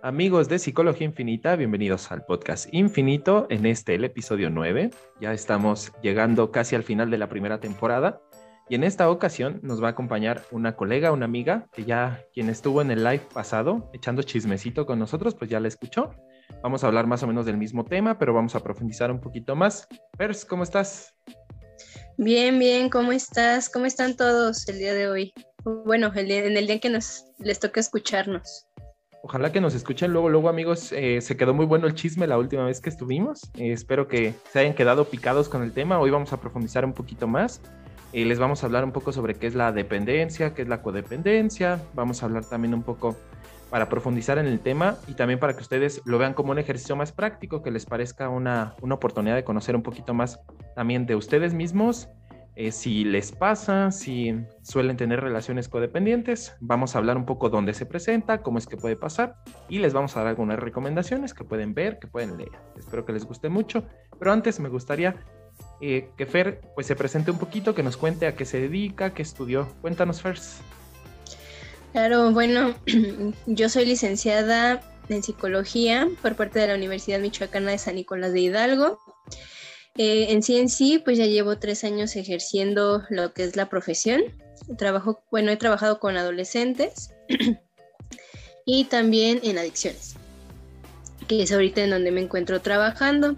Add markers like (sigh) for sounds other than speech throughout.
Amigos de Psicología Infinita, bienvenidos al podcast Infinito en este, el episodio 9. Ya estamos llegando casi al final de la primera temporada y en esta ocasión nos va a acompañar una colega, una amiga, que ya quien estuvo en el live pasado echando chismecito con nosotros, pues ya la escuchó. Vamos a hablar más o menos del mismo tema, pero vamos a profundizar un poquito más. Pers, ¿cómo estás? Bien, bien, ¿cómo estás? ¿Cómo están todos el día de hoy? Bueno, en el día en que les toca escucharnos. Ojalá que nos escuchen luego, luego amigos. Eh, se quedó muy bueno el chisme la última vez que estuvimos. Eh, espero que se hayan quedado picados con el tema. Hoy vamos a profundizar un poquito más. Eh, les vamos a hablar un poco sobre qué es la dependencia, qué es la codependencia. Vamos a hablar también un poco para profundizar en el tema y también para que ustedes lo vean como un ejercicio más práctico, que les parezca una, una oportunidad de conocer un poquito más también de ustedes mismos, eh, si les pasa, si suelen tener relaciones codependientes. Vamos a hablar un poco dónde se presenta, cómo es que puede pasar y les vamos a dar algunas recomendaciones que pueden ver, que pueden leer. Espero que les guste mucho, pero antes me gustaría eh, que Fer pues se presente un poquito, que nos cuente a qué se dedica, qué estudió. Cuéntanos, Fer. Claro, bueno, (clears throat) yo soy licenciada en psicología por parte de la Universidad Michoacana de San Nicolás de Hidalgo. Eh, en sí en sí, pues ya llevo tres años ejerciendo lo que es la profesión. Trabajo, bueno, he trabajado con adolescentes (clears throat) y también en adicciones, que es ahorita en donde me encuentro trabajando.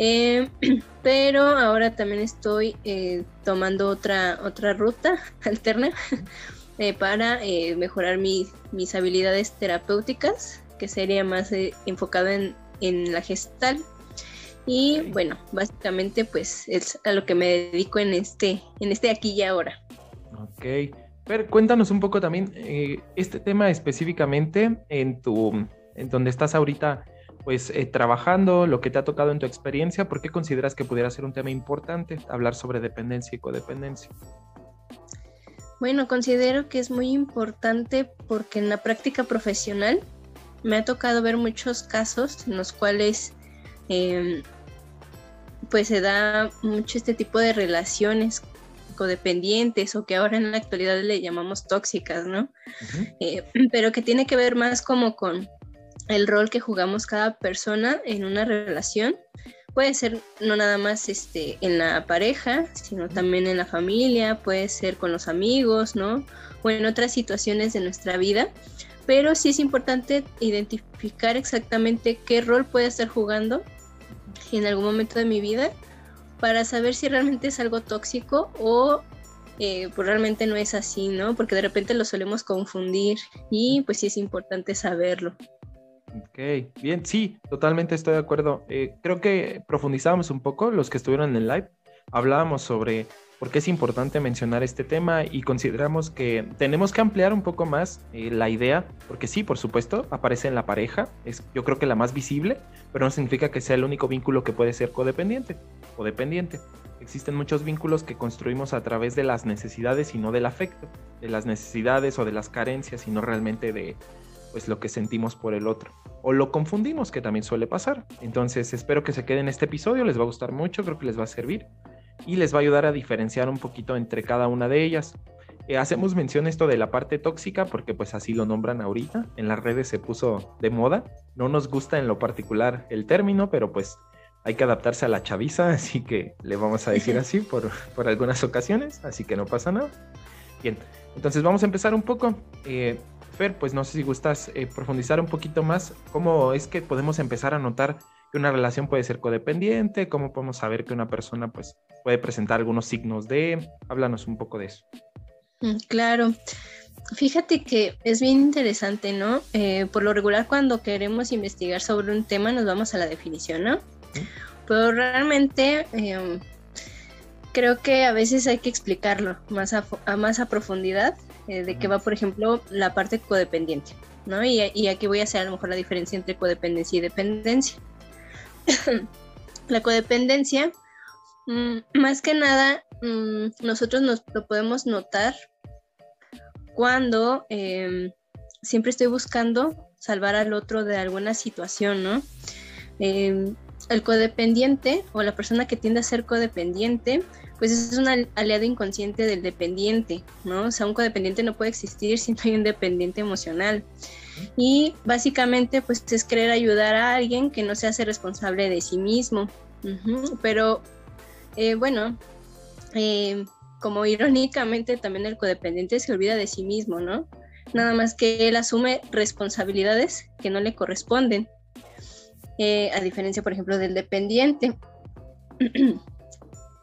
Eh, (clears throat) pero ahora también estoy eh, tomando otra, otra ruta (laughs) alterna (laughs) para mejorar mis habilidades terapéuticas, que sería más enfocado en, en, la gestal. Y bueno, básicamente pues es a lo que me dedico en este, en este aquí y ahora. Ok. Pero cuéntanos un poco también este tema específicamente en tu, en donde estás ahorita pues trabajando, lo que te ha tocado en tu experiencia, ¿por qué consideras que pudiera ser un tema importante hablar sobre dependencia y codependencia? Bueno, considero que es muy importante porque en la práctica profesional me ha tocado ver muchos casos en los cuales eh, pues se da mucho este tipo de relaciones codependientes o que ahora en la actualidad le llamamos tóxicas, ¿no? Uh -huh. eh, (clears throat) pero que tiene que ver más como con el rol que jugamos cada persona en una relación puede ser no nada más este, en la pareja, sino también en la familia, puede ser con los amigos, ¿no? O en otras situaciones de nuestra vida. Pero sí es importante identificar exactamente qué rol puede estar jugando en algún momento de mi vida para saber si realmente es algo tóxico o eh, pues realmente no es así, ¿no? Porque de repente lo solemos confundir y pues sí es importante saberlo. Ok, bien, sí, totalmente estoy de acuerdo. Eh, creo que profundizábamos un poco los que estuvieron en el live. Hablábamos sobre por qué es importante mencionar este tema y consideramos que tenemos que ampliar un poco más eh, la idea, porque sí, por supuesto, aparece en la pareja, es yo creo que la más visible, pero no significa que sea el único vínculo que puede ser codependiente o dependiente. Existen muchos vínculos que construimos a través de las necesidades y no del afecto, de las necesidades o de las carencias y no realmente de, pues lo que sentimos por el otro. O lo confundimos, que también suele pasar. Entonces espero que se queden en este episodio, les va a gustar mucho, creo que les va a servir y les va a ayudar a diferenciar un poquito entre cada una de ellas. Eh, hacemos mención esto de la parte tóxica porque pues así lo nombran ahorita, en las redes se puso de moda, no nos gusta en lo particular el término, pero pues hay que adaptarse a la chaviza, (laughs) así que le vamos a decir así por, por algunas ocasiones, así que no pasa nada. Bien, entonces vamos a empezar un poco. Eh, Fer, pues no sé si gustas eh, profundizar un poquito más cómo es que podemos empezar a notar que una relación puede ser codependiente, cómo podemos saber que una persona pues puede presentar algunos signos de... Háblanos un poco de eso. Mm, claro. Fíjate que es bien interesante, ¿no? Eh, por lo regular cuando queremos investigar sobre un tema nos vamos a la definición, ¿no? ¿Sí? Pero realmente eh, creo que a veces hay que explicarlo más a, a más a profundidad eh, de que va, por ejemplo, la parte codependiente, ¿no? Y, y, aquí voy a hacer a lo mejor la diferencia entre codependencia y dependencia. (coughs) la codependencia, mmm, más que nada, mmm, nosotros nos lo podemos notar cuando eh, siempre estoy buscando salvar al otro de alguna situación, ¿no? Eh, el codependiente o la persona que tiende a ser codependiente, pues es un aliado inconsciente del dependiente, ¿no? O sea, un codependiente no puede existir si no hay un dependiente emocional. Y básicamente, pues es querer ayudar a alguien que no se hace responsable de sí mismo. Pero, eh, bueno, eh, como irónicamente también el codependiente se olvida de sí mismo, ¿no? Nada más que él asume responsabilidades que no le corresponden. Eh, a diferencia, por ejemplo, del dependiente. (clears throat)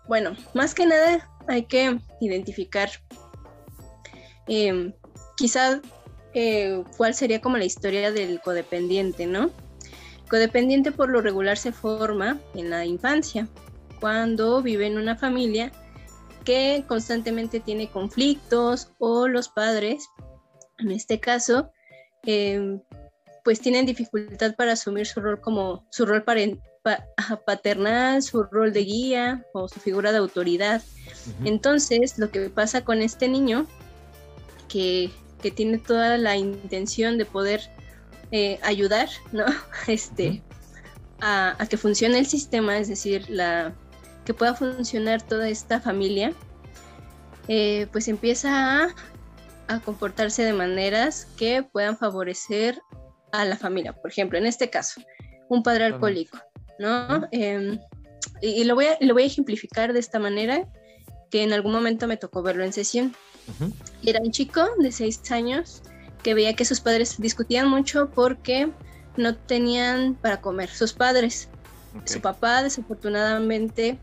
bueno, más que nada hay que identificar eh, quizá eh, cuál sería como la historia del codependiente, ¿no? Codependiente por lo regular se forma en la infancia, cuando vive en una familia que constantemente tiene conflictos o los padres, en este caso, pues tienen dificultad para asumir su rol como su rol paternal, su rol de guía o su figura de autoridad. Entonces, lo que pasa con este niño, que, tiene toda la intención de poder eh, ayudar, ¿no? (laughs) Este, a, que funcione el sistema, es decir, la, que pueda funcionar toda esta familia, eh, pues empieza a, a comportarse de maneras que puedan favorecer a la familia. Por ejemplo, en este caso, un padre alcohólico, ¿no? Em, y, lo, voy a, lo voy a ejemplificar de esta manera, que en algún momento me tocó verlo en sesión. Era un chico de seis años que veía que sus padres discutían mucho porque no tenían para comer. Sus padres, su papá desafortunadamente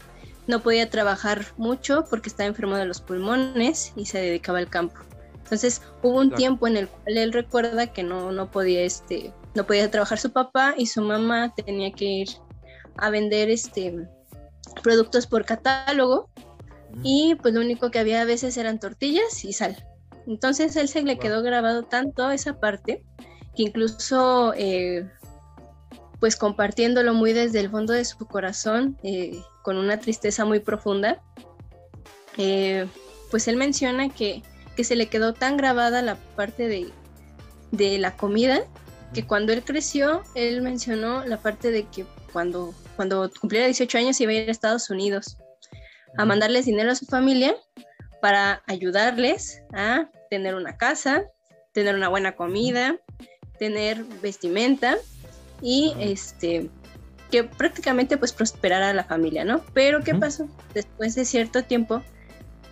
no podía trabajar mucho porque estaba enfermo de los pulmones y se dedicaba al campo. Entonces hubo un tiempo en el cual él recuerda que no, no podía este, no podía trabajar su papá y su mamá tenía que ir a vender este productos por catálogo y pues lo único que había a veces eran tortillas y sal. Entonces él se le quedó grabado tanto esa parte que incluso eh, pues compartiéndolo muy desde el fondo de su corazón eh, con una tristeza muy profunda, eh, pues él menciona que que se le quedó tan grabada la parte de, la comida que cuando él creció, él mencionó la parte de que cuando, cuando cumpliera 18 años iba a ir a Estados Unidos a mandarles dinero a su familia para ayudarles a tener una casa, tener una buena comida, tener vestimenta y este que prácticamente pues prosperara la familia, ¿no? Pero ¿qué pasó? Después de cierto tiempo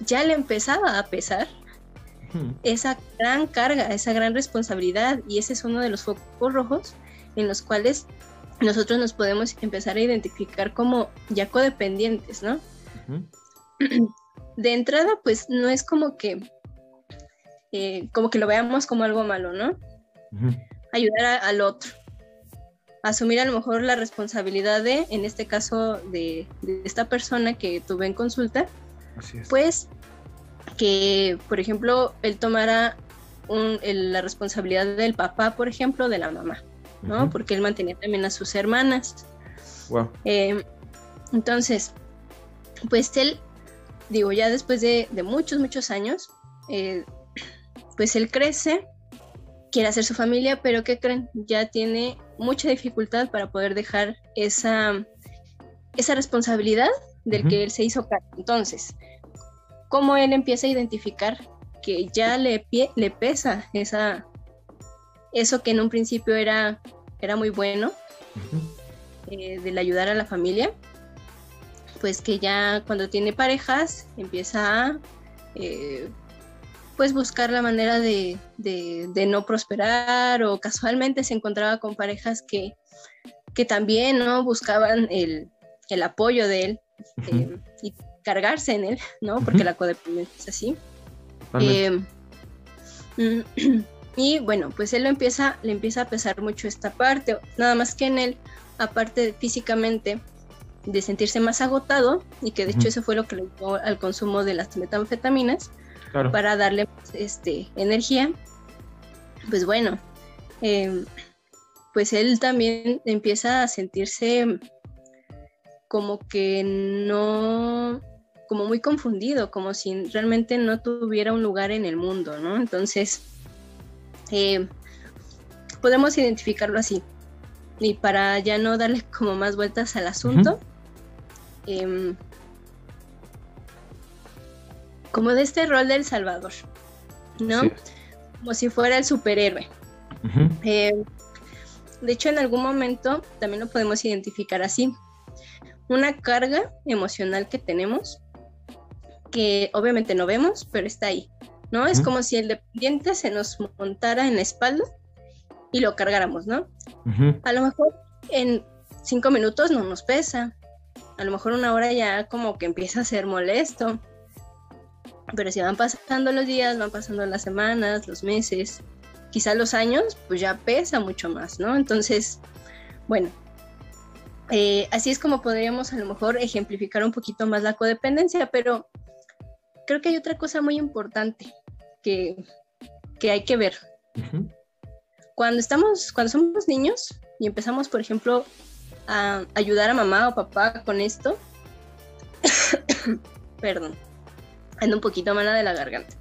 ya le empezaba a pesar esa gran carga, esa gran responsabilidad y ese es uno de los focos rojos en los cuales nosotros nos podemos empezar a identificar como ya codependientes, ¿no? De entrada, pues no es como que eh, como que lo veamos como algo malo, ¿no? Ayudar al otro, asumir a lo mejor la responsabilidad de, en este caso, de, esta persona que tuve en consulta, pues que, por ejemplo, él tomara la responsabilidad del papá, por ejemplo, de la mamá, ¿no? Porque él mantenía también a sus hermanas. Eh, entonces, pues él, digo, ya después de, muchos, muchos años, eh, pues él crece, quiere hacer su familia, pero ¿qué creen? Ya tiene mucha dificultad para poder dejar esa, esa responsabilidad del que él se hizo cargo. Entonces, cómo él empieza a identificar que ya le, le pesa esa, eso que en un principio era, era muy bueno, eh, del ayudar a la familia, pues que ya cuando tiene parejas empieza a eh, pues buscar la manera de, no prosperar o casualmente se encontraba con parejas que, que también no buscaban el, apoyo de él eh, y cargarse en él, ¿no? Porque la codependencia es así. Eh, (clears throat) y bueno, pues él lo empieza, le empieza a pesar mucho esta parte, nada más que en él, aparte físicamente, de sentirse más agotado, y que de hecho eso fue lo que le llevó al consumo de las metanfetaminas, para darle este, energía, pues bueno, em, pues él también empieza a sentirse como que no, como muy confundido, como si realmente no tuviera un lugar en el mundo, ¿no? Entonces, eh, podemos identificarlo así. y para ya no darle como más vueltas al asunto, em, como de este rol del Salvador, ¿no? Como si fuera el superhéroe. Em, de hecho, en algún momento también lo podemos identificar así. Una carga emocional que tenemos, que obviamente no vemos, pero está ahí, ¿no? Es como si el dependiente se nos montara en la espalda y lo cargáramos, ¿no? A lo mejor en cinco minutos no nos pesa, a lo mejor una hora ya como que empieza a ser molesto, pero si van pasando los días, van pasando las semanas, los meses, quizá los años, pues ya pesa mucho más, ¿no? Entonces, bueno, eh, así es como podríamos a lo mejor ejemplificar un poquito más la codependencia, pero creo que hay otra cosa muy importante que, hay que ver. Cuando estamos, cuando somos niños y empezamos, por ejemplo, a ayudar a mamá o papá con esto, (coughs) perdón, ando un poquito mala de la garganta.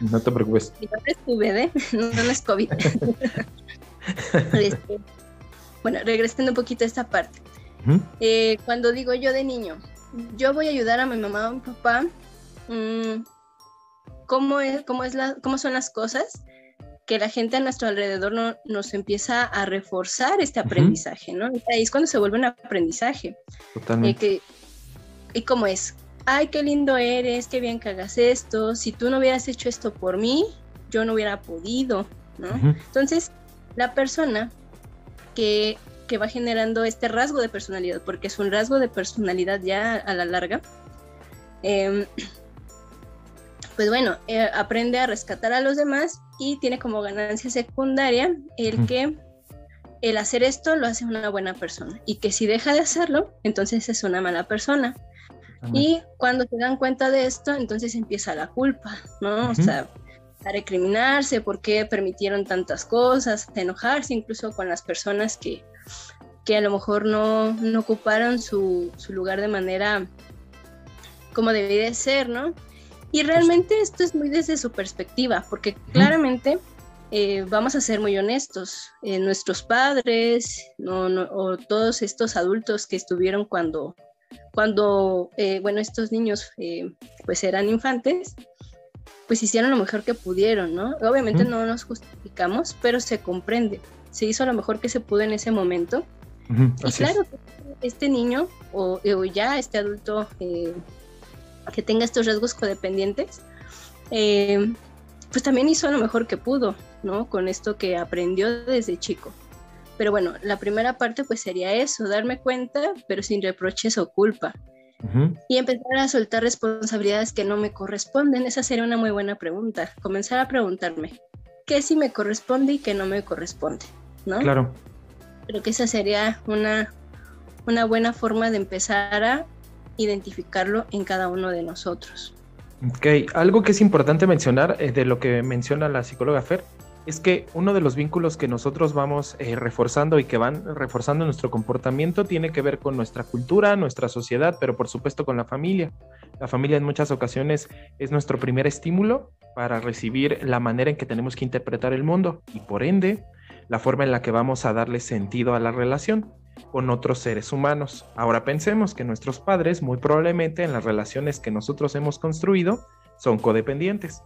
No te preocupes. Mi nombre es bebé, (laughs) no, no es COVID. (laughs) Este, bueno, regresando un poquito a esta parte. Eh, cuando digo yo de niño, yo voy a ayudar a mi mamá o mi papá, mm, ¿cómo, es, cómo, es la, ¿cómo son las cosas? Que la gente a nuestro alrededor no, nos empieza a reforzar este aprendizaje, ¿no? ahí es cuando se vuelve un aprendizaje. Totalmente. Eh, ¿Y cómo es? Ay, qué lindo eres, qué bien que hagas esto. Si tú no hubieras hecho esto por mí, yo no hubiera podido, ¿no? Entonces, la persona que, que, va generando este rasgo de personalidad, porque es un rasgo de personalidad ya a la larga, eh, pues bueno, eh, aprende a rescatar a los demás y tiene como ganancia secundaria el que el hacer esto lo hace una buena persona y que si deja de hacerlo, entonces es una mala persona. Y cuando se dan cuenta de esto, entonces empieza la culpa, ¿no? O sea, a recriminarse por qué permitieron tantas cosas, a enojarse incluso con las personas que, que a lo mejor no, no ocuparon su, su lugar de manera como debía de ser, ¿no? Y realmente esto es muy desde su perspectiva, porque claramente eh, vamos a ser muy honestos, eh, nuestros padres o todos estos adultos que estuvieron cuando, cuando eh, bueno, estos niños pues eran infantes, pues hicieron lo mejor que pudieron, ¿no? Obviamente no nos justificamos, pero se comprende, se hizo lo mejor que se pudo en ese momento. y claro, este niño o, o, ya este adulto que tenga estos rasgos codependientes, eh, pues también hizo lo mejor que pudo, ¿no? Con esto que aprendió desde chico. Pero bueno, la primera parte pues sería eso, darme cuenta, pero sin reproches o culpa. Y empezar a soltar responsabilidades que no me corresponden. Esa sería una muy buena pregunta. Comenzar a preguntarme, ¿qué sí me corresponde y qué no me corresponde? ¿No? Claro. Creo que esa sería una, una buena forma de empezar a identificarlo en cada uno de nosotros. Ok, algo que es importante mencionar eh, de lo que menciona la psicóloga Fer es que uno de los vínculos que nosotros vamos eh, reforzando y que van reforzando nuestro comportamiento tiene que ver con nuestra cultura, nuestra sociedad, pero por supuesto con la familia. La familia en muchas ocasiones es nuestro primer estímulo para recibir la manera en que tenemos que interpretar el mundo y por ende la forma en la que vamos a darle sentido a la relación con otros seres humanos. Ahora pensemos que nuestros padres muy probablemente en las relaciones que nosotros hemos construido son codependientes.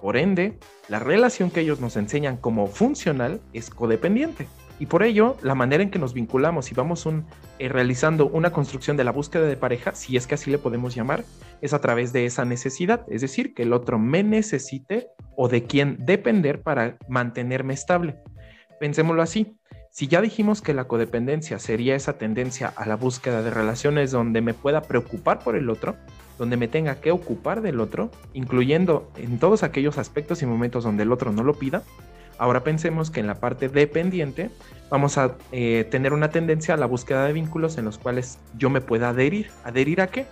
Por ende, la relación que ellos nos enseñan como funcional es codependiente. Y por ello, la manera en que nos vinculamos y vamos eh, realizando una construcción de la búsqueda de pareja, si es que así le podemos llamar, es a través de esa necesidad, es decir, que el otro me necesite o de quien depender para mantenerme estable. Pensémoslo así, si ya dijimos que la codependencia sería esa tendencia a la búsqueda de relaciones donde me pueda preocupar por el otro, donde me tenga que ocupar del otro, incluyendo en todos aquellos aspectos y momentos donde el otro no lo pida, ahora pensemos que en la parte dependiente vamos a eh, tener una tendencia a la búsqueda de vínculos en los cuales yo me pueda adherir. ¿Adherir a qué?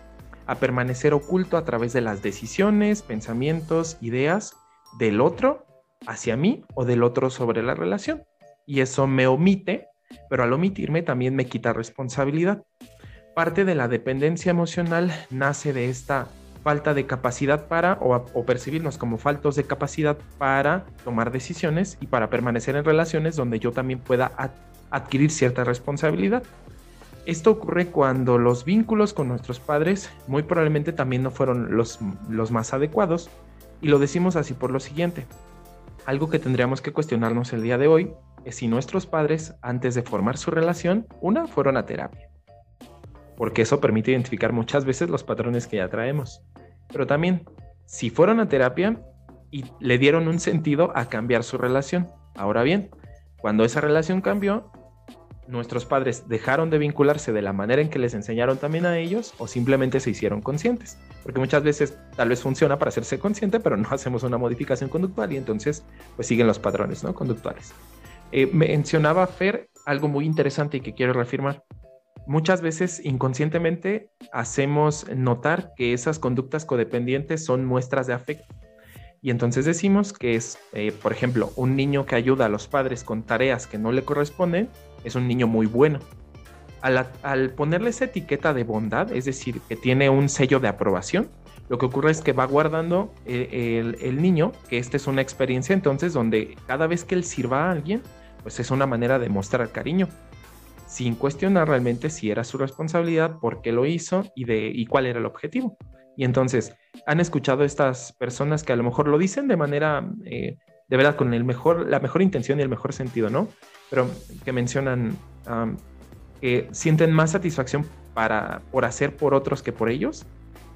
A permanecer oculto a través de las decisiones, pensamientos, ideas del otro hacia mí o del otro sobre la relación y eso me omite, pero al omitirme también me quita responsabilidad. Parte de la dependencia emocional nace de esta falta de capacidad para o, percibirnos como faltos de capacidad para tomar decisiones y para permanecer en relaciones donde yo también pueda adquirir cierta responsabilidad. Esto ocurre cuando los vínculos con nuestros padres muy probablemente también no fueron los, los más adecuados y lo decimos así por lo siguiente. Algo que tendríamos que cuestionarnos el día de hoy si nuestros padres, antes de formar su relación, una, fueron a terapia. Porque eso permite identificar muchas veces los patrones que ya traemos. Pero también, si fueron a terapia y le dieron un sentido a cambiar su relación. Ahora bien, cuando esa relación cambió, nuestros padres dejaron de vincularse de la manera en que les enseñaron también a ellos o simplemente se hicieron conscientes. Porque muchas veces tal vez funciona para hacerse consciente, pero no hacemos una modificación conductual y entonces pues siguen los patrones ¿no? conductuales. Eh, mencionaba Fer algo muy interesante y que quiero reafirmar. Muchas veces inconscientemente hacemos notar que esas conductas codependientes son muestras de afecto. Y entonces decimos que es, eh, por ejemplo, un niño que ayuda a los padres con tareas que no le corresponden, es un niño muy bueno. Al, ponerle esa etiqueta de bondad, es decir, que tiene un sello de aprobación, lo que ocurre es que va guardando eh, el, el, niño que esta es una experiencia entonces donde cada vez que él sirva a alguien, pues es una manera de mostrar cariño, sin cuestionar realmente si era su responsabilidad, por qué lo hizo y, de, y cuál era el objetivo. Y entonces, han escuchado estas personas que a lo mejor lo dicen de manera, eh, de verdad, con el mejor, la mejor intención y el mejor sentido, ¿no? Pero que mencionan que sienten más satisfacción para, por hacer por otros que por ellos.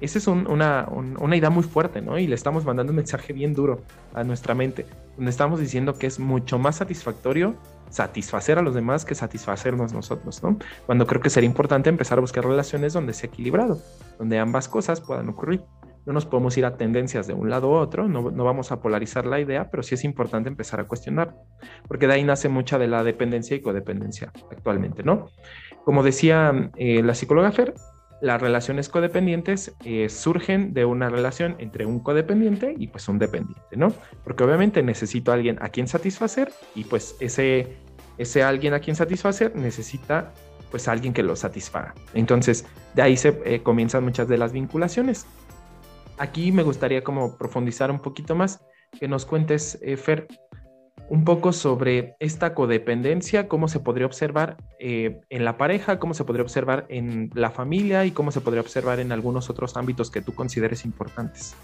Esa es una, una, idea muy fuerte, ¿no? Y le estamos mandando un mensaje bien duro a nuestra mente, estamos diciendo que es mucho más satisfactorio satisfacer a los demás que satisfacernos nosotros, ¿no? Cuando creo que sería importante empezar a buscar relaciones donde sea equilibrado, donde ambas cosas puedan ocurrir. No nos podemos ir a tendencias de un lado u otro, no, no vamos a polarizar la idea, pero sí es importante empezar a cuestionar, porque de ahí nace mucha de la dependencia y codependencia actualmente, ¿no? Como decía eh, la psicóloga Fer, las relaciones codependientes eh, surgen de una relación entre un codependiente y pues un dependiente, ¿no? Porque obviamente necesito a alguien a quien satisfacer y pues ese, ese alguien a quien satisfacer necesita pues alguien que lo satisfaga. Entonces, de ahí se eh, comienzan muchas de las vinculaciones. Aquí me gustaría como profundizar un poquito más, que nos cuentes, eh, Fer, un poco sobre esta codependencia, cómo se podría observar eh, en la pareja, cómo se podría observar en la familia y cómo se podría observar en algunos otros ámbitos que tú consideres importantes.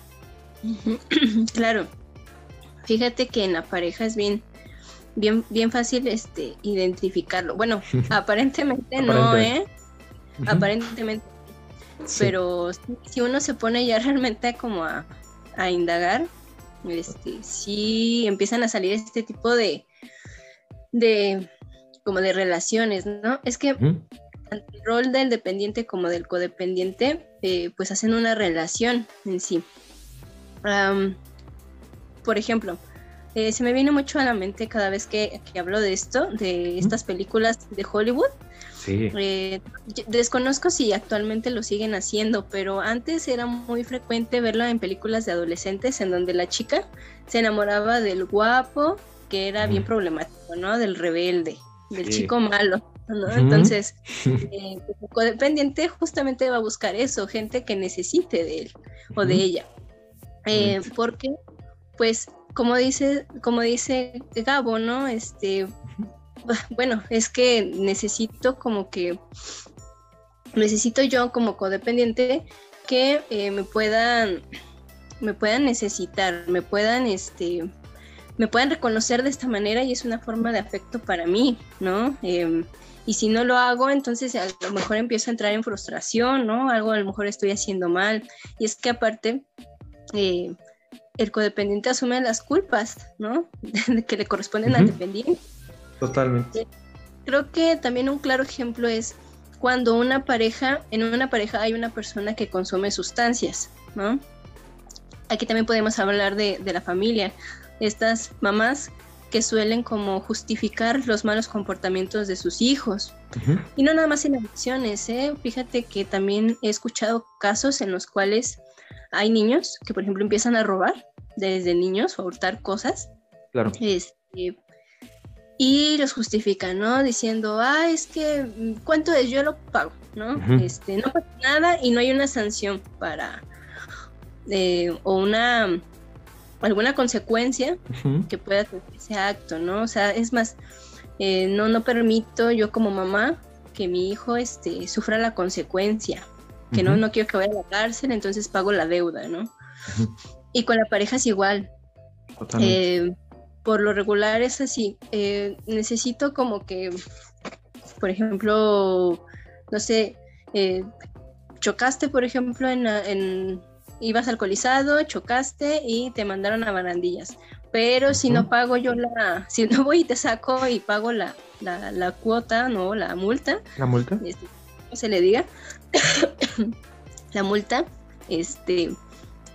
(clears throat) Claro. Fíjate que en la pareja es bien, bien, bien fácil este, identificarlo. Bueno, (laughs) aparentemente no, ¿eh? Aparentemente. Pero si uno se pone ya (laughs) realmente como a, a indagar, este, sí empiezan a salir este tipo de, de como de relaciones, ¿no? Es que tanto el rol del dependiente como del codependiente, eh, pues hacen una relación en sí. por ejemplo, eh, se me viene mucho a la mente cada vez que, que hablo de esto, de estas películas de Hollywood, eh, desconozco si actualmente lo siguen haciendo, pero antes era muy frecuente verlo en películas de adolescentes en donde la chica se enamoraba del guapo, que era bien problemático, ¿no? Del rebelde, del chico malo. ¿no? Entonces, (laughs) eh, el codependiente justamente va a buscar eso, gente que necesite de él o de ella. Eh, porque, pues, como dice, como dice Gabo, ¿no? Este, (laughs) bueno, es que necesito como que, necesito yo como codependiente que eh, me puedan, me puedan necesitar, me puedan, este, me puedan reconocer de esta manera y es una forma de afecto para mí, ¿no? Em, y si no lo hago, entonces a lo mejor empiezo a entrar en frustración, ¿no? Algo a lo mejor estoy haciendo mal. Y es que aparte, eh, el codependiente asume las culpas, ¿no? (laughs) que le corresponden al dependiente. Totalmente. Creo que también un claro ejemplo es cuando una pareja, en una pareja hay una persona que consume sustancias, ¿no? Aquí también podemos hablar de, la familia, estas mamás que suelen como justificar los malos comportamientos de sus hijos. Y no nada más en adicciones, ¿eh? Fíjate que también he escuchado casos en los cuales hay niños que, por ejemplo, empiezan a robar desde niños o a hurtar cosas. Claro. Este, y los justifican, ¿no? Diciendo, ah, es que, mm, ¿cuánto es? Yo lo pago, ¿no? este, no pasa nada y no hay una sanción para, eh, o una, alguna consecuencia que pueda tener ese acto, ¿no? O sea, es más, eh, no, no permito yo como mamá que mi hijo este, sufra la consecuencia, que no, no quiero que vaya a la cárcel, entonces pago la deuda, ¿no? Y con la pareja es igual. Eh, por lo regular es así. Eh, necesito como que, por ejemplo, no sé, eh, chocaste, por ejemplo, en, ibas alcoholizado, chocaste y te mandaron a barandillas. Pero si no pago yo la, (laughs) si no voy y te saco y pago la, la, cuota, no, la multa. La multa. Este, se le diga? (coughs) la multa, este,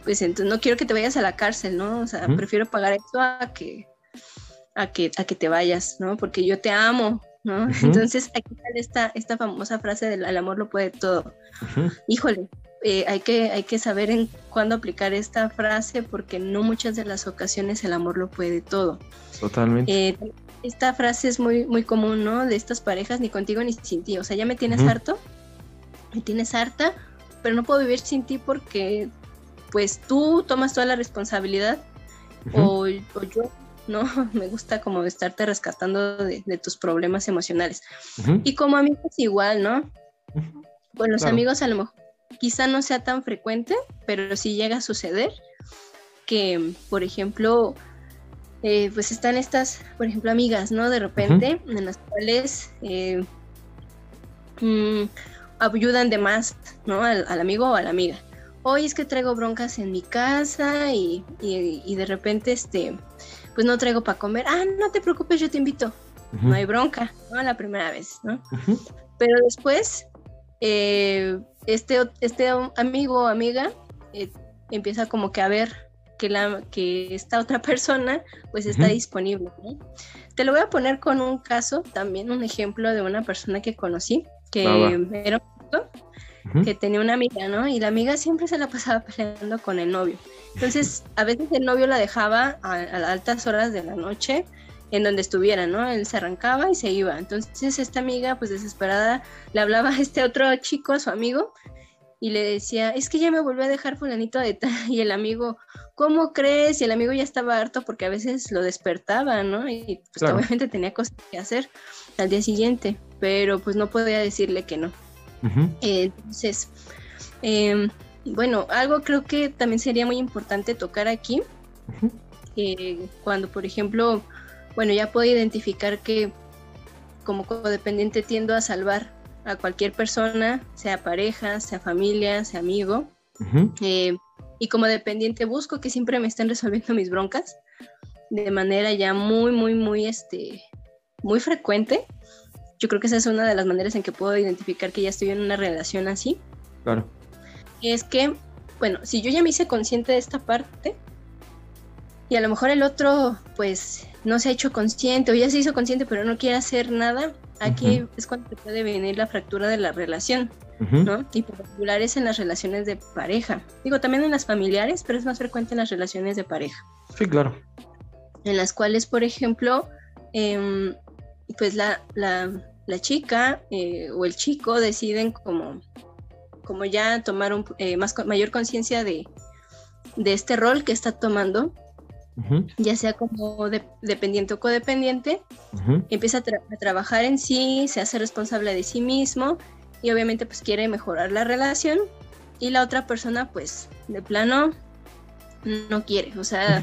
pues entonces no quiero que te vayas a la cárcel, ¿no? O sea, prefiero pagar esto a que, a que, a que te vayas, ¿no? Porque yo te amo, ¿no? Entonces aquí sale esta, esta famosa frase del el amor lo puede todo. Híjole, eh, hay, que, hay que saber en cuándo aplicar esta frase porque no muchas de las ocasiones el amor lo puede todo. Totalmente. Eh, esta frase es muy, muy común, ¿no? De estas parejas, ni contigo ni sin ti. O sea, ya me tienes harto, me tienes harta, pero no puedo vivir sin ti porque pues tú tomas toda la responsabilidad o, yo (laughs) no me gusta como estarte rescatando de, tus problemas emocionales. Y como amigos igual, ¿no? Con los amigos a lo mejor quizá no sea tan frecuente, pero sí llega a suceder que, por ejemplo, eh, pues están estas, por ejemplo, amigas, ¿no? De repente, en las cuales eh, mm, ayudan de más, ¿no? Al, amigo o a la amiga. Hoy es que traigo broncas en mi casa y, de repente, este, pues no traigo para comer. Ah, no te preocupes, yo te invito. No hay bronca, ¿no? La primera vez, ¿no? Pero después, eh, este, este amigo o amiga eh, empieza como que a ver que, la, que esta otra (laughs) persona pues está disponible. Te lo voy a poner con un caso, también un ejemplo de una persona que conocí, que era que tenía una amiga, ¿no? Y la amiga siempre se la pasaba (laughs) peleando con el novio. Entonces, a veces el novio la dejaba a, a altas horas de la noche en donde estuviera, ¿no? Él se arrancaba y se iba. Entonces esta amiga, pues desesperada, le hablaba a este otro chico, a su amigo, y le decía, es que ya me volvió a dejar fulanito de tal. (laughs) Y el amigo, ¿cómo crees? Y el amigo ya estaba harto porque a veces lo despertaba, ¿no? Y pues obviamente tenía cosas que hacer al día siguiente, pero pues no podía decirle que no. Entonces, em, bueno, algo creo que también sería muy importante tocar aquí, cuando por ejemplo, bueno, ya puedo identificar que como codependiente tiendo a salvar a cualquier persona, sea pareja, sea familia, sea amigo. Eh, y como dependiente busco que siempre me estén resolviendo mis broncas de manera ya muy, muy, muy, este, muy frecuente. Yo creo que esa es una de las maneras en que puedo identificar que ya estoy en una relación así. Claro. Es que, bueno, si yo ya me hice consciente de esta parte, y a lo mejor el otro, pues, no se ha hecho consciente o ya se hizo consciente pero no quiere hacer nada, aquí es cuando puede venir la fractura de la relación, ¿no? Y por particular es en las relaciones de pareja. Digo, también en las familiares, pero es más frecuente en las relaciones de pareja. Sí, claro. En las cuales, por ejemplo, em, pues la, chica eh, o el chico deciden como, como ya tomar un, eh, más, mayor conciencia de, de este rol que está tomando ya sea como dependiente o codependiente, empieza a, trabajar en sí, se hace responsable de sí mismo y obviamente pues quiere mejorar la relación y la otra persona pues de plano no quiere, o sea,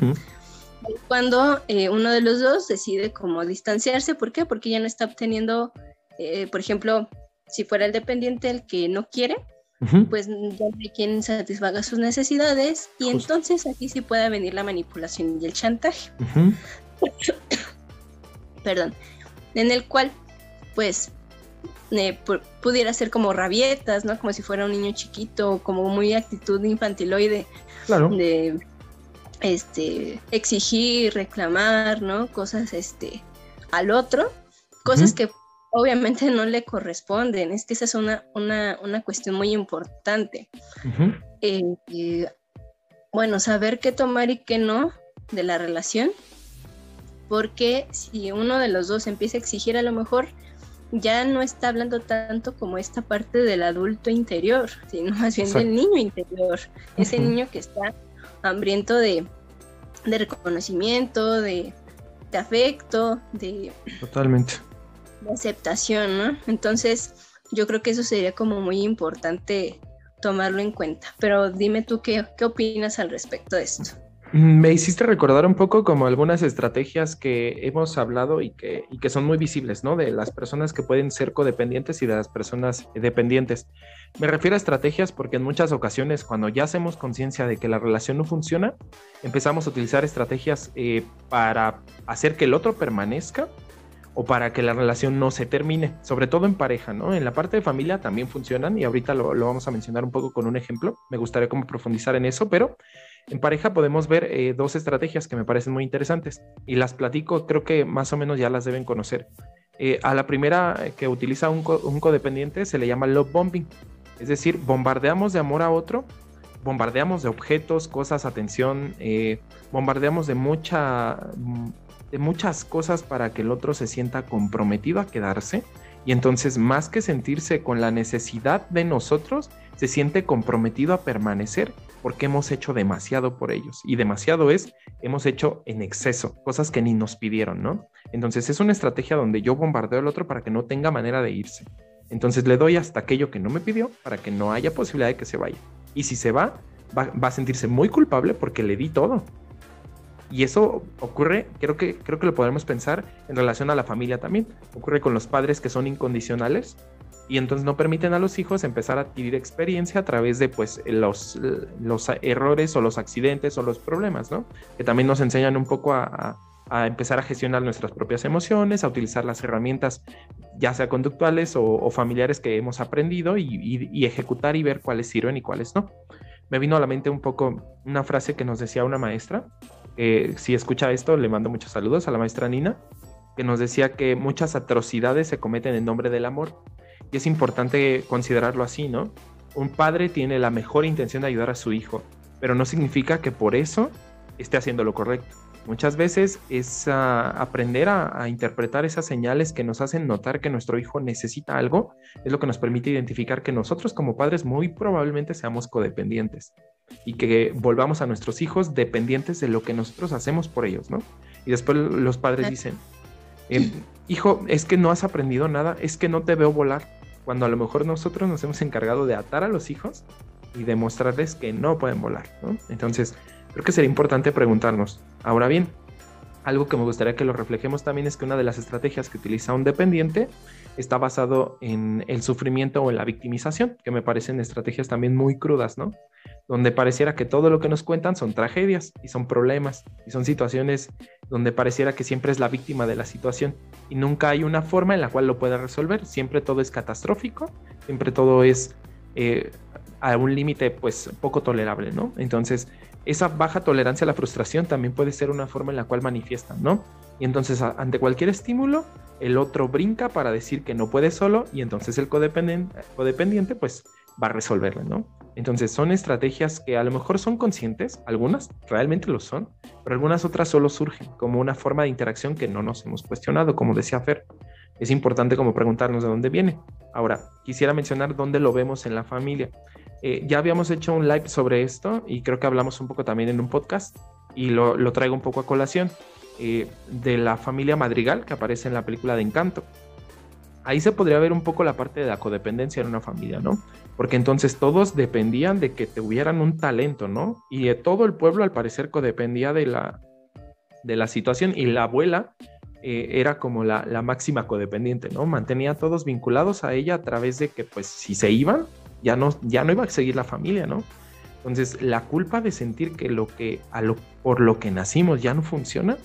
cuando eh, uno de los dos decide como distanciarse, ¿por qué? Porque ya no está obteniendo, eh, por ejemplo, si fuera el dependiente el que no quiere, pues ya no hay quien satisfaga sus necesidades y entonces aquí sí puede venir la manipulación y el chantaje. (coughs) Perdón, en el cual pues pudiera ser como rabietas, ¿no? Como si fuera un niño chiquito, como muy actitud infantiloide claro. de este exigir, reclamar, ¿no? Cosas este al otro, cosas que obviamente no le corresponden. Es que esa es una, una, cuestión muy importante. Eh, eh, bueno, saber qué tomar y qué no de la relación, porque si uno de los dos empieza a exigir a lo mejor ya no está hablando tanto como esta parte del adulto interior, sino más bien del niño interior, ese niño que está hambriento de, de reconocimiento, de, afecto, de... Totalmente. De aceptación, ¿no? Entonces, yo creo que eso sería como muy importante tomarlo en cuenta. Pero dime tú qué, qué opinas al respecto de esto. Me hiciste recordar un poco como algunas estrategias que hemos hablado y que, y que son muy visibles, ¿no? De las personas que pueden ser codependientes y de las personas dependientes. Me refiero a estrategias porque en muchas ocasiones cuando ya hacemos conciencia de que la relación no funciona, empezamos a utilizar estrategias eh, para hacer que el otro permanezca o para que la relación no se termine, sobre todo en pareja, ¿no? En la parte de familia también funcionan y ahorita lo, lo vamos a mencionar un poco con un ejemplo. Me gustaría como profundizar en eso, pero en pareja podemos ver eh, dos estrategias que me parecen muy interesantes y las platico, creo que más o menos ya las deben conocer. Eh, a la primera que utiliza un, codependiente se le llama love bombing, es decir, bombardeamos de amor a otro, bombardeamos de objetos, cosas, atención, eh, bombardeamos de, mucha, de muchas cosas para que el otro se sienta comprometido a quedarse y entonces más que sentirse con la necesidad de nosotros, se siente comprometido a permanecer porque hemos hecho demasiado por ellos. Y demasiado es, hemos hecho en exceso, cosas que ni nos pidieron, ¿no? Entonces es una estrategia donde yo bombardeo al otro para que no tenga manera de irse. Entonces le doy hasta aquello que no me pidió para que no haya posibilidad de que se vaya. Y si se va, va, a sentirse muy culpable porque le di todo. Y eso ocurre, creo que, creo que lo podemos pensar en relación a la familia también. Ocurre con los padres que son incondicionales y entonces no permiten a los hijos empezar a adquirir experiencia a través de pues los, los errores o los accidentes o los problemas, ¿no? Que también nos enseñan un poco a, a, empezar a gestionar nuestras propias emociones, a utilizar las herramientas ya sea conductuales o, familiares que hemos aprendido y, y, ejecutar y ver cuáles sirven y cuáles no. Me vino a la mente un poco una frase que nos decía una maestra, si escucha esto le mando muchos saludos a la maestra Nina, que nos decía que muchas atrocidades se cometen en nombre del amor y es importante considerarlo así, ¿no? Un padre tiene la mejor intención de ayudar a su hijo, pero no significa que por eso esté haciendo lo correcto. Muchas veces es ah, aprender a, interpretar esas señales que nos hacen notar que nuestro hijo necesita algo, es lo que nos permite identificar que nosotros como padres muy probablemente seamos codependientes y que volvamos a nuestros hijos dependientes de lo que nosotros hacemos por ellos, ¿no? Y después los padres dicen, em, hijo, es que no has aprendido nada, es que no te veo volar, cuando a lo mejor nosotros nos hemos encargado de atar a los hijos y demostrarles que no pueden volar, ¿no? Entonces, creo que sería importante preguntarnos, ahora bien, algo que me gustaría que lo reflejemos también es que una de las estrategias que utiliza un dependiente está basado en el sufrimiento o en la victimización, que me parecen estrategias también muy crudas, ¿no? Donde pareciera que todo lo que nos cuentan son tragedias y son problemas y son situaciones donde pareciera que siempre es la víctima de la situación y nunca hay una forma en la cual lo pueda resolver. Siempre todo es catastrófico, siempre todo es eh, a un límite pues poco tolerable, ¿no? Entonces, esa baja tolerancia a la frustración también puede ser una forma en la cual manifiestan, ¿no? Y entonces ante cualquier estímulo, el otro brinca para decir que no puede solo y entonces el codependiente, codependiente pues va a resolverlo, ¿no? Entonces son estrategias que a lo mejor son conscientes, algunas realmente lo son, pero algunas otras solo surgen como una forma de interacción que no nos hemos cuestionado, como decía Fer. Es importante como preguntarnos de dónde viene. Ahora, quisiera mencionar dónde lo vemos en la familia. Eh, ya habíamos hecho un live sobre esto y creo que hablamos un poco también en un podcast y lo, lo traigo un poco a colación eh, de la familia Madrigal que aparece en la película de Encanto. Ahí se podría ver un poco la parte de la codependencia en una familia, ¿no? Porque entonces todos dependían de que tuvieran un talento, ¿no? Y todo el pueblo al parecer codependía de la, de la situación y la abuela eh, era como la, la, máxima codependiente, ¿no? Mantenía a todos vinculados a ella a través de que pues si se iban, ya no, ya no iba a seguir la familia, ¿no? Entonces la culpa de sentir que lo que, a lo, por lo que nacimos ya no funciona,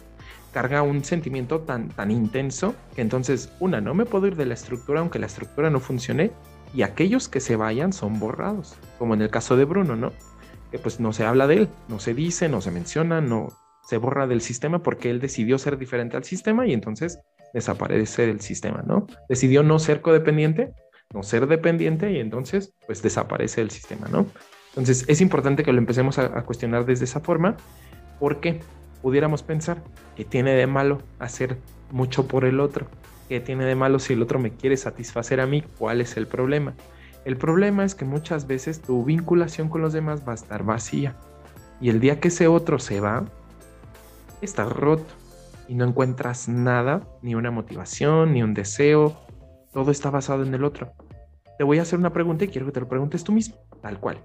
carga un sentimiento tan, tan intenso que entonces, una, no me puedo ir de la estructura aunque la estructura no funcione y aquellos que se vayan son borrados, como en el caso de Bruno, ¿no? Que pues no se habla de él, no se dice, no se menciona, no se borra del sistema porque él decidió ser diferente al sistema y entonces desaparece del sistema, ¿no? Decidió no ser codependiente, no ser dependiente y entonces pues desaparece del sistema, ¿no? Entonces es importante que lo empecemos a, a cuestionar desde esa forma porque pudiéramos pensar que tiene de malo hacer mucho por el otro, que tiene de malo si el otro me quiere satisfacer a mí, cuál es el problema. El problema es que muchas veces tu vinculación con los demás va a estar vacía y el día que ese otro se va, está roto. y no encuentras nada, ni una motivación, ni un deseo, todo está basado en el otro. Te voy a hacer una pregunta y quiero que te lo preguntes tú mismo, tal cual.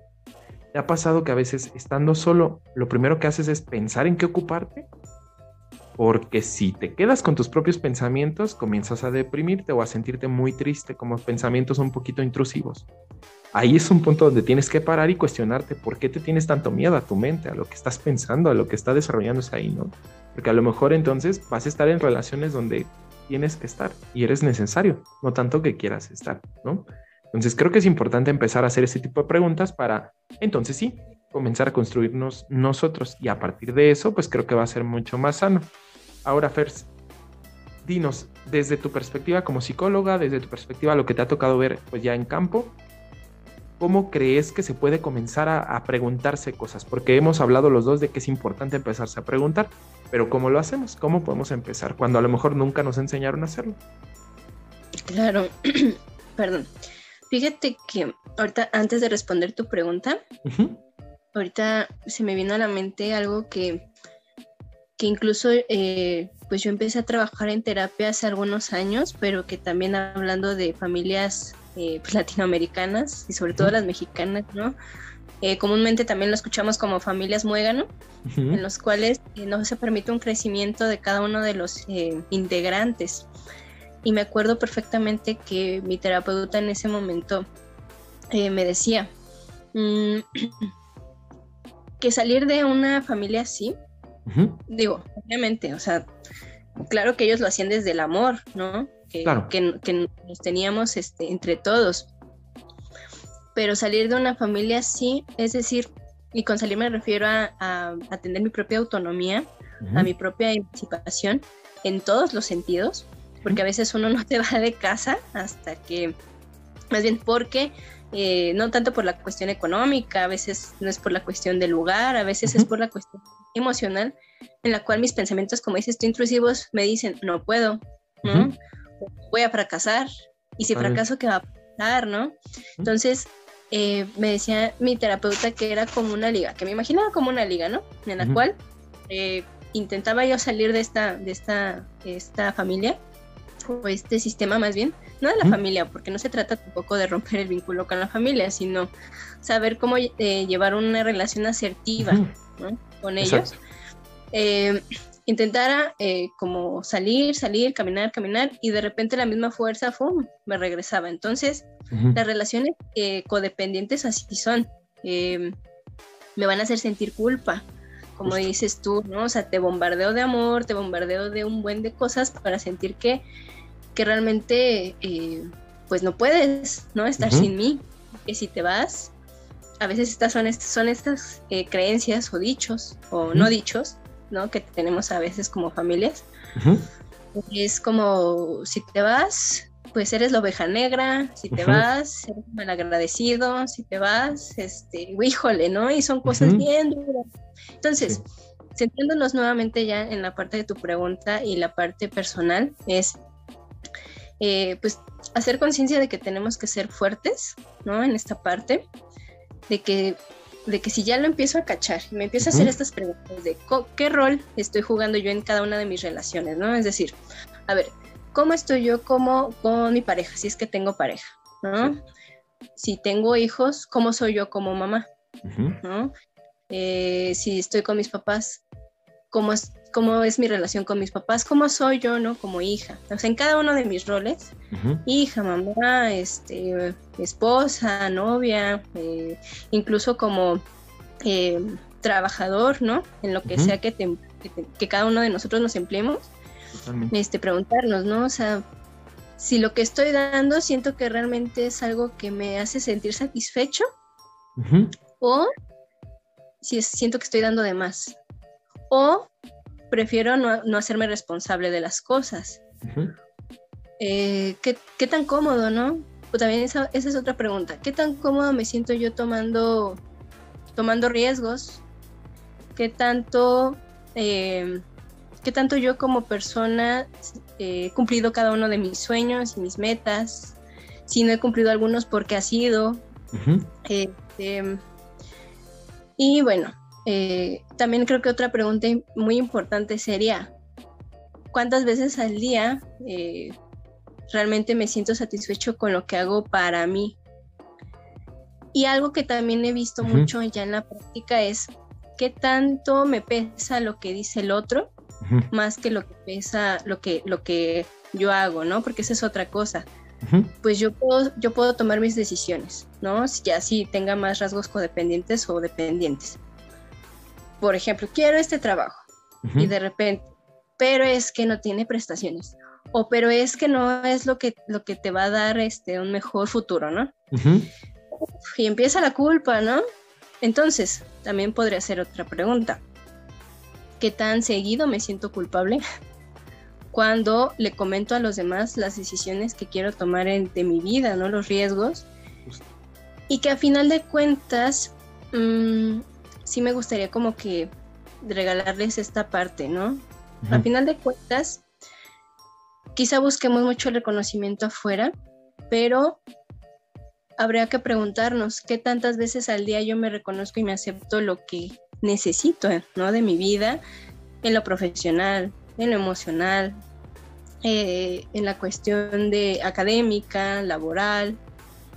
¿Te ha pasado que a veces estando solo, lo primero que haces es pensar en qué ocuparte? Porque si te quedas con tus propios pensamientos, comienzas a deprimirte o a sentirte muy triste, como pensamientos un poquito intrusivos. Ahí es un punto donde tienes que parar y cuestionarte por qué te tienes tanto miedo a tu mente, a lo que estás pensando, a lo que está desarrollándose ahí, ¿no? Porque a lo mejor entonces vas a estar en relaciones donde tienes que estar y eres necesario, no tanto que quieras estar, ¿no? Entonces creo que es importante empezar a hacer ese tipo de preguntas para entonces sí, comenzar a construirnos nosotros y a partir de eso pues creo que va a ser mucho más sano. Ahora Fers, dinos desde tu perspectiva como psicóloga, desde tu perspectiva lo que te ha tocado ver pues ya en campo, ¿cómo crees que se puede comenzar a, preguntarse cosas? Porque hemos hablado los dos de que es importante empezarse a preguntar, pero ¿cómo lo hacemos? ¿Cómo podemos empezar cuando a lo mejor nunca nos enseñaron a hacerlo? Claro, (clears throat) perdón. Fíjate que ahorita, antes de responder tu pregunta, ahorita se me vino a la mente algo que, que incluso eh, pues yo empecé a trabajar en terapia hace algunos años, pero que también hablando de familias eh, pues, latinoamericanas y sobre todo las mexicanas, ¿no? Eh, comúnmente también lo escuchamos como familias muégano, en los cuales no se permite un crecimiento de cada uno de los integrantes y me acuerdo perfectamente que mi terapeuta en ese momento eh, me decía mm, (clears throat) que salir de una familia así, digo, obviamente, o sea, claro que ellos lo hacían desde el amor, ¿no? Que, que, nos teníamos este, entre todos. Pero salir de una familia así, es decir, y con salir me refiero a, a, tener mi propia autonomía, a mi propia emancipación en todos los sentidos, porque a veces uno no (laughs) te va de casa hasta que, más bien porque, eh, no tanto por la cuestión económica, a veces no es por la cuestión del lugar, a veces es por la cuestión emocional, en la cual mis pensamientos, como dices tú, intrusivos, me dicen, no puedo, ¿no? Voy a fracasar, y si fracaso, ¿qué va a pasar, no? Entonces, eh, me decía mi terapeuta que era como una liga, que me imaginaba como una liga, ¿no? En la cual eh, intentaba yo salir de esta, de esta, esta familia o este sistema más bien, no de la familia, porque no se trata tampoco de romper el vínculo con la familia, sino saber cómo eh, llevar una relación asertiva con ellos. Eh, intentara eh, como salir, salir, caminar, caminar y de repente la misma fuerza ¡fum! me regresaba. Entonces, las relaciones codependientes así son. me van a hacer sentir culpa, como dices tú, ¿no? O sea, te bombardeo de amor, te bombardeo de un buen de cosas para sentir que que realmente eh, pues no puedes, ¿no? Estar sin mí, que si te vas, a veces estas son, son estas eh, creencias o dichos o no dichos, ¿no? Que tenemos a veces como familias. Es como, si te vas, pues eres la oveja negra, si te vas, eres malagradecido, si te vas, este, híjole, ¿no? Y son cosas bien duras. Entonces, centrándonos nuevamente ya en la parte de tu pregunta y la parte personal, es eh, pues hacer conciencia de que tenemos que ser fuertes, ¿no? En esta parte, de que, de que si ya lo empiezo a cachar y me empiezo a hacer estas preguntas de qué rol estoy jugando yo en cada una de mis relaciones, ¿no? Es decir, a ver, ¿cómo estoy yo como con mi pareja, si es que tengo pareja, ¿no? Si tengo hijos, ¿cómo soy yo como mamá? ¿no? Eh, si estoy con mis papás, ¿cómo, es, cómo es mi relación con mis papás, cómo soy yo, ¿no? Como hija. O sea, en cada uno de mis roles, hija, mamá, este, esposa, novia, eh, incluso como eh, trabajador, ¿no? En lo que sea que, que, cada uno de nosotros nos empleemos, este, preguntarnos, ¿no? O sea, si lo que estoy dando siento que realmente es algo que me hace sentir satisfecho o si siento que estoy dando de más. O prefiero no, hacerme responsable de las cosas. Eh, ¿qué, tan cómodo, no? Pues también esa, es otra pregunta. ¿Qué tan cómodo me siento yo tomando, tomando riesgos? ¿Qué tanto, eh, ¿Qué tanto yo como persona eh, he cumplido cada uno de mis sueños y mis metas? Si no he cumplido algunos, porque ha sido? Este, y bueno, eh, también creo que otra pregunta muy importante sería, cuántas veces al día eh, realmente me siento satisfecho con lo que hago para mí. Y algo que también he visto mucho ya en la práctica es qué tanto me pesa lo que dice el otro, más que lo que pesa lo que, lo que yo hago, ¿no? Porque esa es otra cosa. Pues yo puedo, yo puedo tomar mis decisiones, ¿no? Si ya sí tenga más rasgos codependientes o dependientes. Por ejemplo, quiero este trabajo y de repente, pero es que no tiene prestaciones o pero es que no es lo que, lo que te va a dar este, un mejor futuro, ¿no? Y empieza la culpa, ¿no? Entonces, también podría ser otra pregunta. ¿Qué tan seguido me siento culpable (laughs) cuando le comento a los demás las decisiones que quiero tomar en, de mi vida, ¿no? Los riesgos. Y que a final de cuentas, mm, sí me gustaría como que regalarles esta parte, ¿no? A final de cuentas, quizá busquemos mucho el reconocimiento afuera, pero habría que preguntarnos qué tantas veces al día yo me reconozco y me acepto lo que necesito, ¿no? De mi vida, en lo profesional, en lo emocional, eh, en la cuestión de académica, laboral,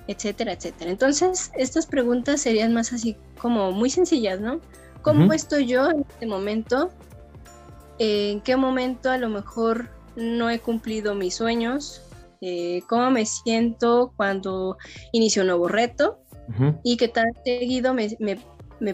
etcétera, etcétera. Entonces, estas preguntas serían más así como muy sencillas, ¿no? ¿Cómo estoy yo en este momento? ¿En qué momento a lo mejor no he cumplido mis sueños, eh, cómo me siento cuando inicio un nuevo reto y qué tan seguido me,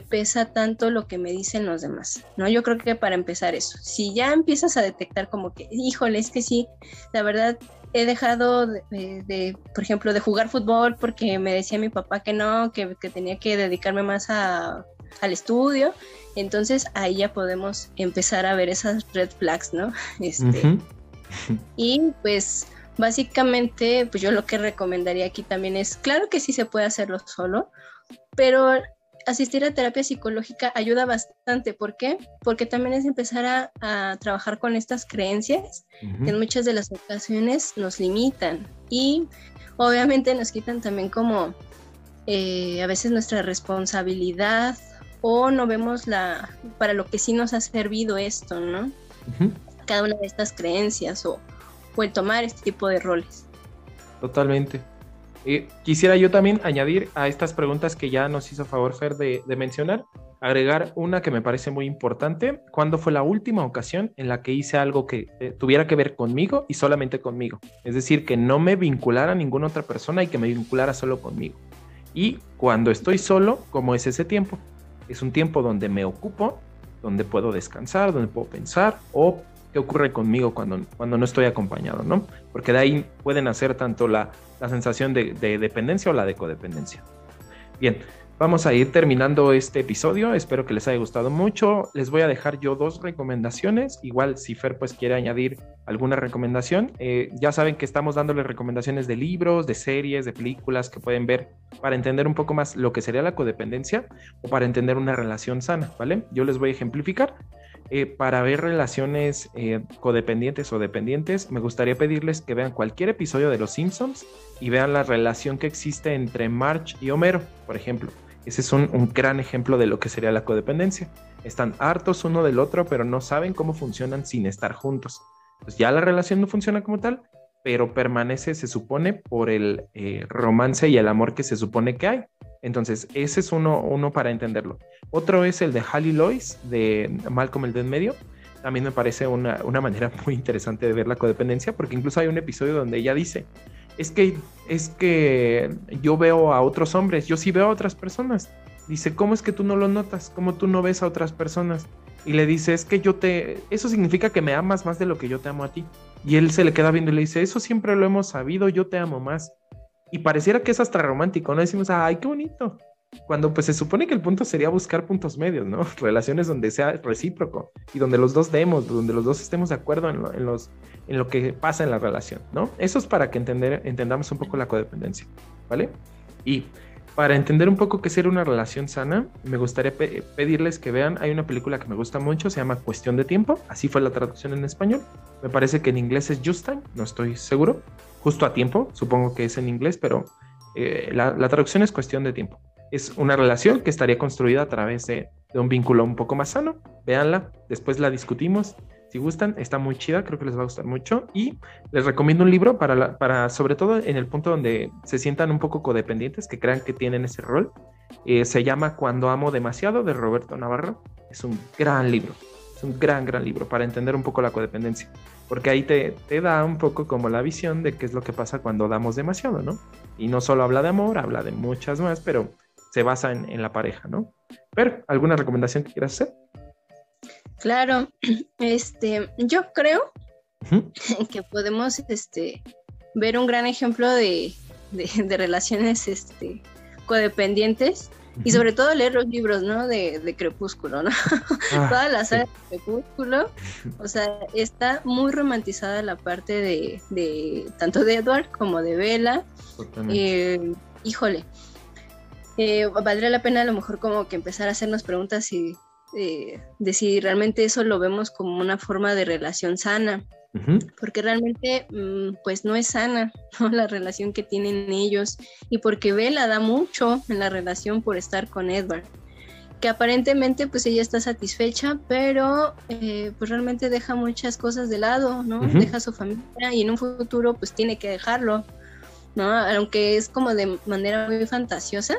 pesa tanto lo que me dicen los demás, ¿no? Yo creo que para empezar eso, si ya empiezas a detectar como que, híjole, es que sí, la verdad he dejado de, por ejemplo, de jugar fútbol porque me decía mi papá que no, que, tenía que dedicarme más a, al estudio, entonces ahí ya podemos empezar a ver esas red flags, ¿no? (laughs) Este, (laughs) y pues básicamente, pues yo lo que recomendaría aquí también es, claro que sí se puede hacerlo solo, pero asistir a terapia psicológica ayuda bastante. ¿Por qué? Porque también es empezar a, trabajar con estas creencias que en muchas de las ocasiones nos limitan y obviamente nos quitan también como eh, a veces nuestra responsabilidad o no vemos la para lo que sí nos ha servido esto, ¿no? cada una de estas creencias o, el tomar este tipo de roles. Totalmente. Eh, quisiera yo también añadir a estas preguntas que ya nos hizo favor Fer de, mencionar, agregar una que me parece muy importante. ¿Cuándo fue la última ocasión en la que hice algo que eh, tuviera que ver conmigo y solamente conmigo? Es decir, que no me vinculara a ninguna otra persona y que me vinculara solo conmigo. Y cuando estoy solo, ¿cómo es ese tiempo? Es un tiempo donde me ocupo, donde puedo descansar, donde puedo pensar o qué ocurre conmigo cuando, cuando no estoy acompañado, ¿no? Porque de ahí pueden hacer tanto la, la sensación de, de, dependencia o la de codependencia. Bien, vamos a ir terminando este episodio. Espero que les haya gustado mucho. Les voy a dejar yo dos recomendaciones. Igual si Fer pues quiere añadir alguna recomendación, eh, ya saben que estamos dándoles recomendaciones de libros, de series, de películas que pueden ver para entender un poco más lo que sería la codependencia o para entender una relación sana, ¿vale? Yo les voy a ejemplificar. Eh, para ver relaciones eh, codependientes o dependientes, me gustaría pedirles que vean cualquier episodio de Los Simpsons y vean la relación que existe entre Marge y Homero, por ejemplo. Ese es un, gran ejemplo de lo que sería la codependencia. Están hartos uno del otro, pero no saben cómo funcionan sin estar juntos. Pues ya la relación no funciona como tal, pero permanece, se supone, por el eh, romance y el amor que se supone que hay. Entonces, ese es uno, para entenderlo. Otro es el de Halley Lois, de Malcolm el de medio. También me parece una, manera muy interesante de ver la codependencia, porque incluso hay un episodio donde ella dice, es que, es que yo veo a otros hombres, yo sí veo a otras personas. Dice, ¿cómo es que tú no lo notas? ¿Cómo tú no ves a otras personas? Y le dice, es que yo te, eso significa que me amas más de lo que yo te amo a ti. Y él se le queda viendo y le dice, eso siempre lo hemos sabido, yo te amo más. Y pareciera que es hasta romántico, ¿no? Decimos, ay, qué bonito. Cuando pues se supone que el punto sería buscar puntos medios, ¿no? (laughs) Relaciones donde sea recíproco y donde los dos demos, donde los dos estemos de acuerdo en lo, en los, en lo que pasa en la relación, ¿no? Eso es para que entender, entendamos un poco la codependencia, ¿vale? Y para entender un poco qué es una relación sana, me gustaría pedirles que vean, hay una película que me gusta mucho, se llama Cuestión de Tiempo, así fue la traducción en español, me parece que en inglés es Just no estoy seguro, justo a tiempo, supongo que es en inglés, pero eh, la, traducción es cuestión de tiempo. Es una relación que estaría construida a través de, un vínculo un poco más sano. Véanla, después la discutimos. Si gustan, está muy chida, creo que les va a gustar mucho. Y les recomiendo un libro para, para sobre todo en el punto donde se sientan un poco codependientes, que crean que tienen ese rol. Eh, se llama Cuando amo demasiado de Roberto Navarro. Es un gran libro, es un gran, gran libro para entender un poco la codependencia. Porque ahí te, te da un poco como la visión de qué es lo que pasa cuando damos demasiado, ¿no? Y no solo habla de amor, habla de muchas más, pero se basa en, en la pareja, ¿no? Pero, ¿alguna recomendación que quieras hacer? Claro, (clears throat) este, yo creo (laughs) que podemos este, ver un gran ejemplo de, relaciones este, codependientes y sobre todo leer los libros, ¿no? De, Crepúsculo, ¿no? (laughs) Ah, Toda la saga de Crepúsculo, (laughs) o sea, está muy romantizada la parte de, tanto de Edward como de Bella. Eh, híjole, eh, valdría la pena a lo mejor como que empezar a hacernos preguntas y eh, de si realmente eso lo vemos como una forma de relación sana, porque realmente mm, pues no es sana (laughs) la relación que tienen ellos y porque Bella da mucho en la relación por estar con Edward que aparentemente pues ella está satisfecha, pero eh, pues realmente deja muchas cosas de lado, ¿no? Deja a su familia y en un futuro pues tiene que dejarlo, ¿no? Aunque es como de manera muy fantasiosa,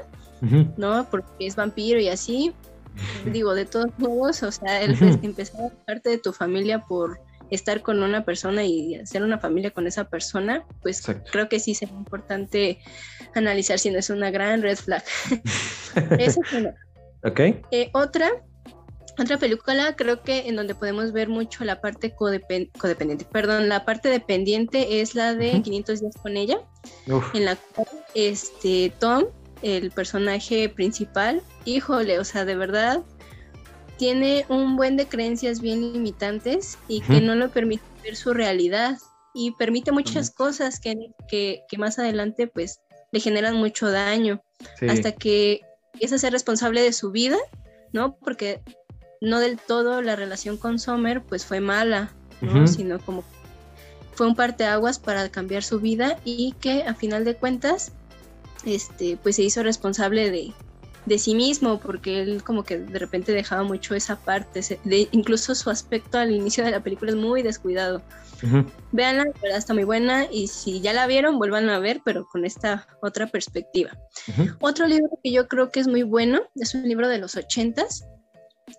¿no? Porque es vampiro y así, (laughs) digo, de todos modos, o sea, el empezar parte de tu familia por estar con una persona y hacer una familia con esa persona, pues creo que sí sería importante analizar si no es una gran red flag. (laughs) Eso es una. Ok. Eh, otra, otra película creo que en donde podemos ver mucho la parte codependiente, perdón, la parte dependiente es la de 500 días con ella, en la cual este, Tom el personaje principal, híjole, o sea, de verdad, tiene un buen de creencias bien limitantes y que no le permite ver su realidad y permite muchas cosas que, que, más adelante pues le generan mucho daño. Hasta que es a ser responsable de su vida, ¿no? Porque no del todo la relación con Sommer pues fue mala, ¿no? Sino como fue un parteaguas para cambiar su vida y que a final de cuentas este, pues se hizo responsable de, sí mismo, porque él como que de repente dejaba mucho esa parte, de, incluso su aspecto al inicio de la película es muy descuidado. Veanla, la verdad está muy buena y si ya la vieron, vuelvan a ver, pero con esta otra perspectiva. Otro libro que yo creo que es muy bueno, es un libro de los ochentas.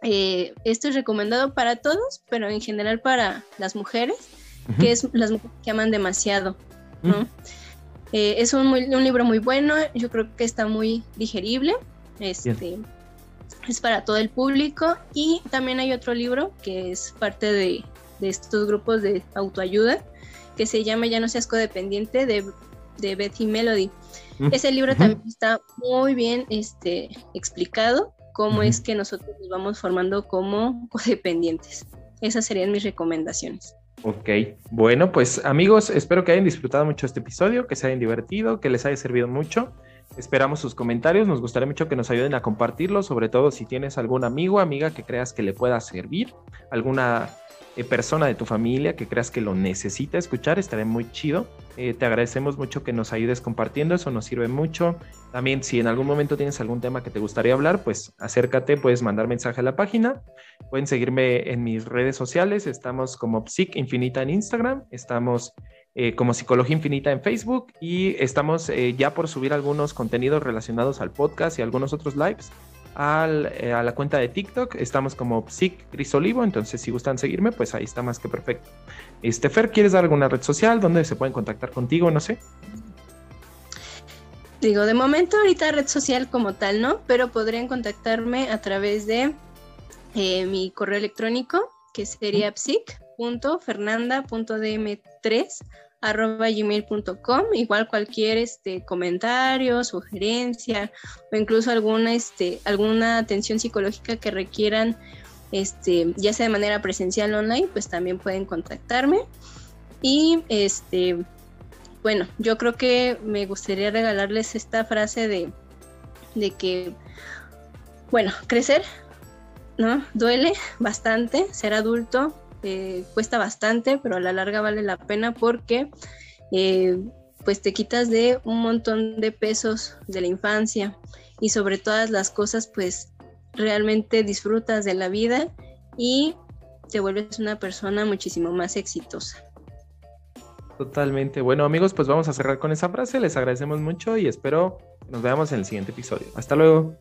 Eh, este es recomendado para todos, pero en general para las mujeres, que es las mujeres que aman demasiado, ¿no? Eh, es un, un, libro muy bueno, yo creo que está muy digerible. Este, es para todo el público. Y también hay otro libro que es parte de, de estos grupos de autoayuda que se llama Ya no seas codependiente de, de Betty Melody. Mm, Ese libro también está muy bien este, explicado cómo es que nosotros nos vamos formando como codependientes. Esas serían mis recomendaciones. Ok, bueno, pues amigos, espero que hayan disfrutado mucho este episodio, que se hayan divertido, que les haya servido mucho. Esperamos sus comentarios, nos gustaría mucho que nos ayuden a compartirlo, sobre todo si tienes algún amigo, amiga que creas que le pueda servir, alguna eh, persona de tu familia que creas que lo necesita escuchar, estaría muy chido. Eh, te agradecemos mucho que nos ayudes compartiendo, eso nos sirve mucho. También si en algún momento tienes algún tema que te gustaría hablar, pues acércate, puedes mandar mensaje a la página. Pueden seguirme en mis redes sociales, estamos como Psic Infinita en Instagram, estamos eh, como Psicología Infinita en Facebook y estamos ya por subir algunos contenidos relacionados al podcast y algunos otros lives eh, a la cuenta de TikTok. Estamos como Psic Crisolivo, entonces si gustan seguirme, pues ahí está más que perfecto. Este, Fer, ¿quieres dar alguna red social donde se pueden contactar contigo? No sé. Digo, de momento ahorita red social como tal, ¿no? Pero podrían contactarme a través de eh, mi correo electrónico, que sería psic.fernanda.dm3 arroba gmail.com, igual cualquier este, comentario, sugerencia o incluso alguna, este, alguna atención psicológica que requieran, este, ya sea de manera presencial o online, pues también pueden contactarme. Y este, bueno, yo creo que me gustaría regalarles esta frase de, de que, bueno, crecer, ¿no? Duele bastante, ser adulto eh, cuesta bastante, pero a la larga vale la pena porque eh, pues te quitas de un montón de pesos de la infancia y sobre todas las cosas pues realmente disfrutas de la vida y te vuelves una persona muchísimo más exitosa. Totalmente. Bueno amigos, pues vamos a cerrar con esa frase. Les agradecemos mucho y espero que nos veamos en el siguiente episodio. Hasta luego.